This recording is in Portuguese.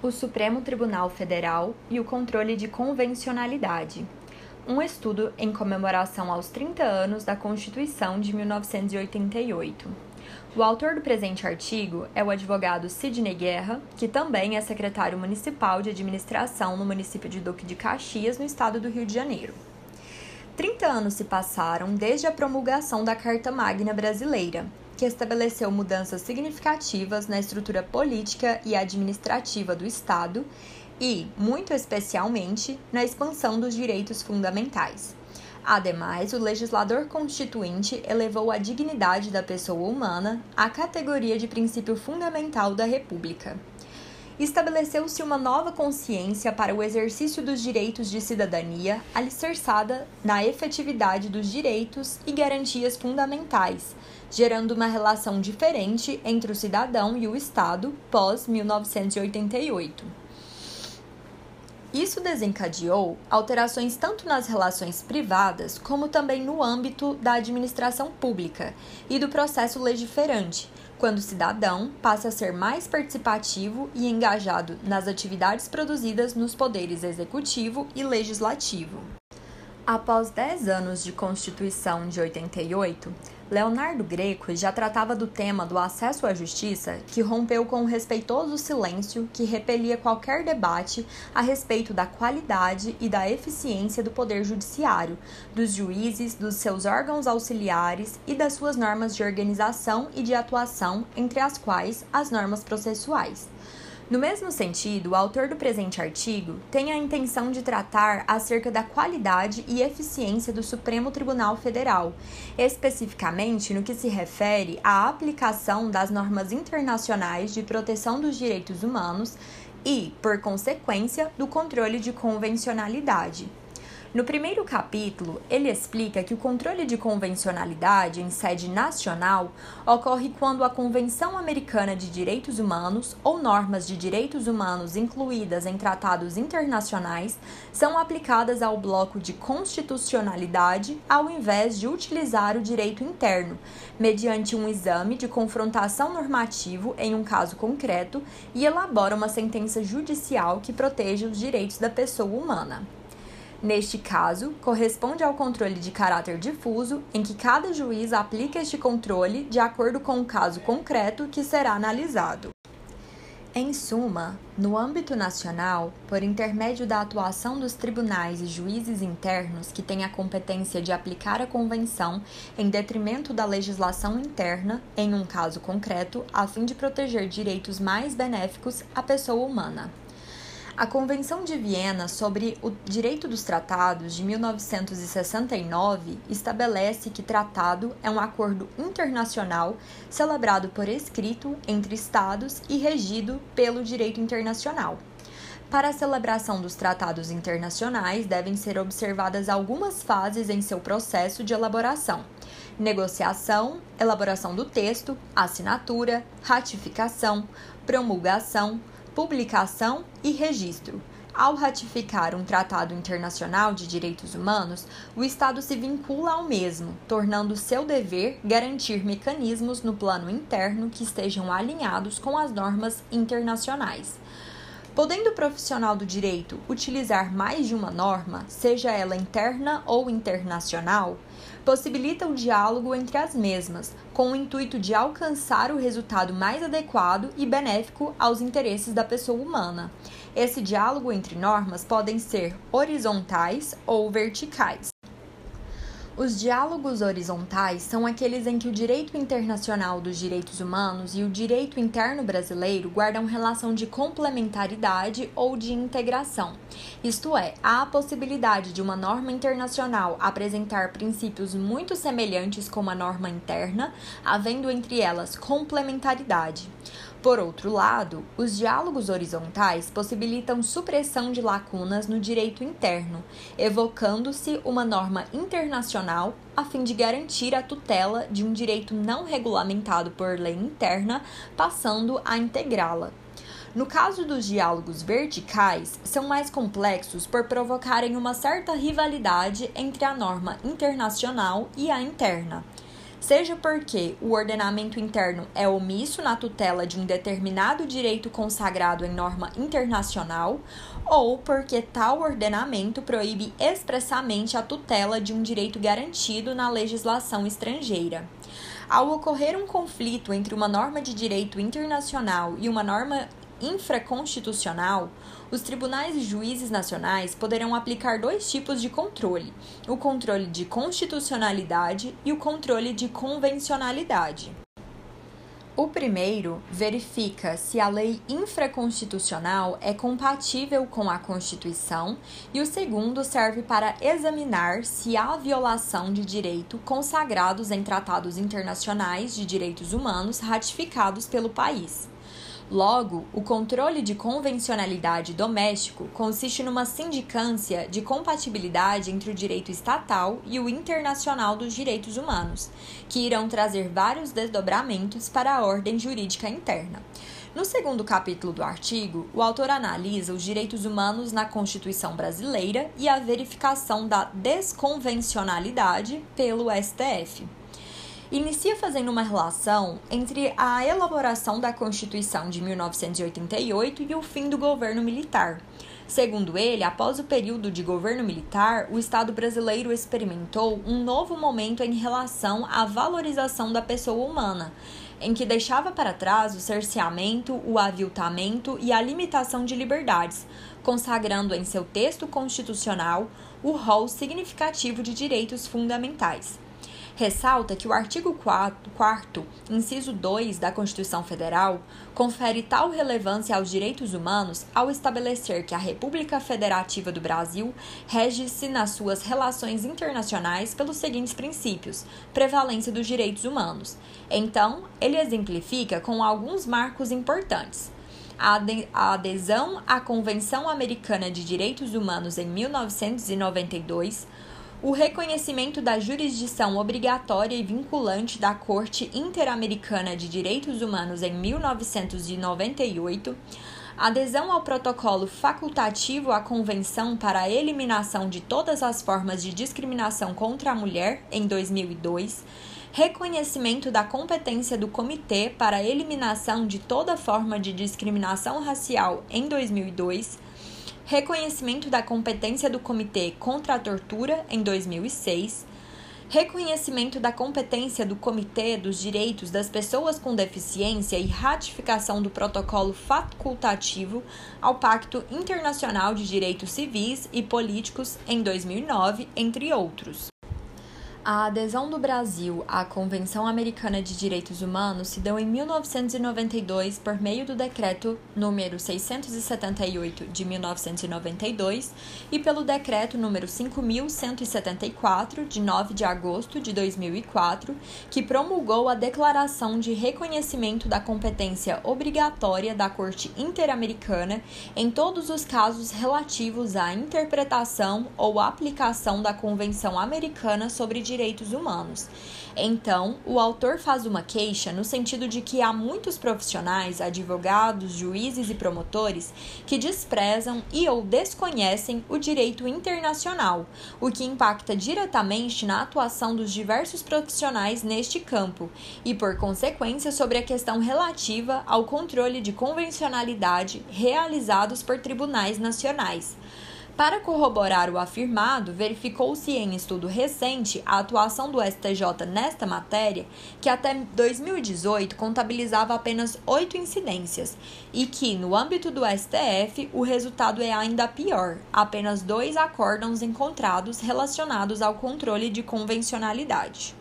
o Supremo Tribunal Federal e o controle de convencionalidade. Um estudo em comemoração aos 30 anos da Constituição de 1988. O autor do presente artigo é o advogado Sidney Guerra, que também é secretário municipal de administração no município de Duque de Caxias, no estado do Rio de Janeiro. 30 anos se passaram desde a promulgação da Carta Magna Brasileira, que estabeleceu mudanças significativas na estrutura política e administrativa do Estado e, muito especialmente, na expansão dos direitos fundamentais. Ademais, o legislador constituinte elevou a dignidade da pessoa humana à categoria de princípio fundamental da República estabeleceu-se uma nova consciência para o exercício dos direitos de cidadania, alicerçada na efetividade dos direitos e garantias fundamentais, gerando uma relação diferente entre o cidadão e o Estado pós-1988. Isso desencadeou alterações tanto nas relações privadas como também no âmbito da administração pública e do processo legiferante, quando o cidadão passa a ser mais participativo e engajado nas atividades produzidas nos poderes executivo e legislativo. Após 10 anos de Constituição de 88, Leonardo Greco já tratava do tema do acesso à justiça, que rompeu com o respeitoso silêncio que repelia qualquer debate a respeito da qualidade e da eficiência do poder judiciário, dos juízes, dos seus órgãos auxiliares e das suas normas de organização e de atuação, entre as quais as normas processuais. No mesmo sentido, o autor do presente artigo tem a intenção de tratar acerca da qualidade e eficiência do Supremo Tribunal Federal, especificamente no que se refere à aplicação das normas internacionais de proteção dos direitos humanos e, por consequência, do controle de convencionalidade. No primeiro capítulo, ele explica que o controle de convencionalidade em sede nacional ocorre quando a Convenção Americana de Direitos Humanos ou normas de direitos humanos incluídas em tratados internacionais são aplicadas ao bloco de constitucionalidade ao invés de utilizar o direito interno, mediante um exame de confrontação normativo em um caso concreto e elabora uma sentença judicial que proteja os direitos da pessoa humana. Neste caso, corresponde ao controle de caráter difuso, em que cada juiz aplica este controle de acordo com o caso concreto que será analisado. Em suma, no âmbito nacional, por intermédio da atuação dos tribunais e juízes internos que têm a competência de aplicar a convenção em detrimento da legislação interna, em um caso concreto, a fim de proteger direitos mais benéficos à pessoa humana. A Convenção de Viena sobre o Direito dos Tratados de 1969 estabelece que tratado é um acordo internacional celebrado por escrito entre Estados e regido pelo direito internacional. Para a celebração dos tratados internacionais, devem ser observadas algumas fases em seu processo de elaboração: negociação, elaboração do texto, assinatura, ratificação, promulgação, publicação e registro. Ao ratificar um tratado internacional de direitos humanos, o Estado se vincula ao mesmo, tornando seu dever garantir mecanismos no plano interno que estejam alinhados com as normas internacionais. Podendo o profissional do direito utilizar mais de uma norma, seja ela interna ou internacional, possibilita o diálogo entre as mesmas, com o intuito de alcançar o resultado mais adequado e benéfico aos interesses da pessoa humana. Esse diálogo entre normas podem ser horizontais ou verticais. Os diálogos horizontais são aqueles em que o direito internacional dos direitos humanos e o direito interno brasileiro guardam relação de complementaridade ou de integração. Isto é, há a possibilidade de uma norma internacional apresentar princípios muito semelhantes com uma norma interna, havendo entre elas complementaridade. Por outro lado, os diálogos horizontais possibilitam supressão de lacunas no direito interno, evocando-se uma norma internacional a fim de garantir a tutela de um direito não regulamentado por lei interna, passando a integrá-la. No caso dos diálogos verticais, são mais complexos por provocarem uma certa rivalidade entre a norma internacional e a interna. Seja porque o ordenamento interno é omisso na tutela de um determinado direito consagrado em norma internacional, ou porque tal ordenamento proíbe expressamente a tutela de um direito garantido na legislação estrangeira. Ao ocorrer um conflito entre uma norma de direito internacional e uma norma infraconstitucional, os tribunais e juízes nacionais poderão aplicar dois tipos de controle: o controle de constitucionalidade e o controle de convencionalidade. O primeiro verifica se a lei infraconstitucional é compatível com a Constituição, e o segundo serve para examinar se há violação de direito consagrados em tratados internacionais de direitos humanos ratificados pelo país. Logo, o controle de convencionalidade doméstico consiste numa sindicância de compatibilidade entre o direito estatal e o internacional dos direitos humanos, que irão trazer vários desdobramentos para a ordem jurídica interna. No segundo capítulo do artigo, o autor analisa os direitos humanos na Constituição brasileira e a verificação da desconvencionalidade pelo STF inicia fazendo uma relação entre a elaboração da Constituição de 1988 e o fim do governo militar. Segundo ele, após o período de governo militar, o Estado brasileiro experimentou um novo momento em relação à valorização da pessoa humana, em que deixava para trás o cerceamento, o aviltamento e a limitação de liberdades, consagrando em seu texto constitucional o rol significativo de direitos fundamentais ressalta que o artigo 4, 4 inciso 2 da Constituição Federal, confere tal relevância aos direitos humanos ao estabelecer que a República Federativa do Brasil rege-se nas suas relações internacionais pelos seguintes princípios: prevalência dos direitos humanos. Então, ele exemplifica com alguns marcos importantes a adesão à Convenção Americana de Direitos Humanos em 1992, o reconhecimento da jurisdição obrigatória e vinculante da Corte Interamericana de Direitos Humanos em 1998, adesão ao protocolo facultativo à Convenção para a Eliminação de Todas as Formas de Discriminação contra a Mulher em 2002, reconhecimento da competência do Comitê para a Eliminação de Toda Forma de Discriminação Racial em 2002 reconhecimento da competência do Comitê contra a Tortura em 2006, reconhecimento da competência do Comitê dos Direitos das Pessoas com Deficiência e ratificação do protocolo facultativo ao Pacto Internacional de Direitos Civis e Políticos em 2009, entre outros. A adesão do Brasil à Convenção Americana de Direitos Humanos se deu em 1992 por meio do decreto número 678 de 1992 e pelo decreto número 5174 de 9 de agosto de 2004, que promulgou a Declaração de Reconhecimento da Competência Obrigatória da Corte Interamericana em todos os casos relativos à interpretação ou aplicação da Convenção Americana sobre Direitos direitos humanos. Então, o autor faz uma queixa no sentido de que há muitos profissionais, advogados, juízes e promotores que desprezam e ou desconhecem o direito internacional, o que impacta diretamente na atuação dos diversos profissionais neste campo e, por consequência, sobre a questão relativa ao controle de convencionalidade realizados por tribunais nacionais. Para corroborar o afirmado, verificou-se em estudo recente a atuação do STJ nesta matéria, que até 2018 contabilizava apenas oito incidências, e que, no âmbito do STF, o resultado é ainda pior: apenas dois acórdãos encontrados relacionados ao controle de convencionalidade.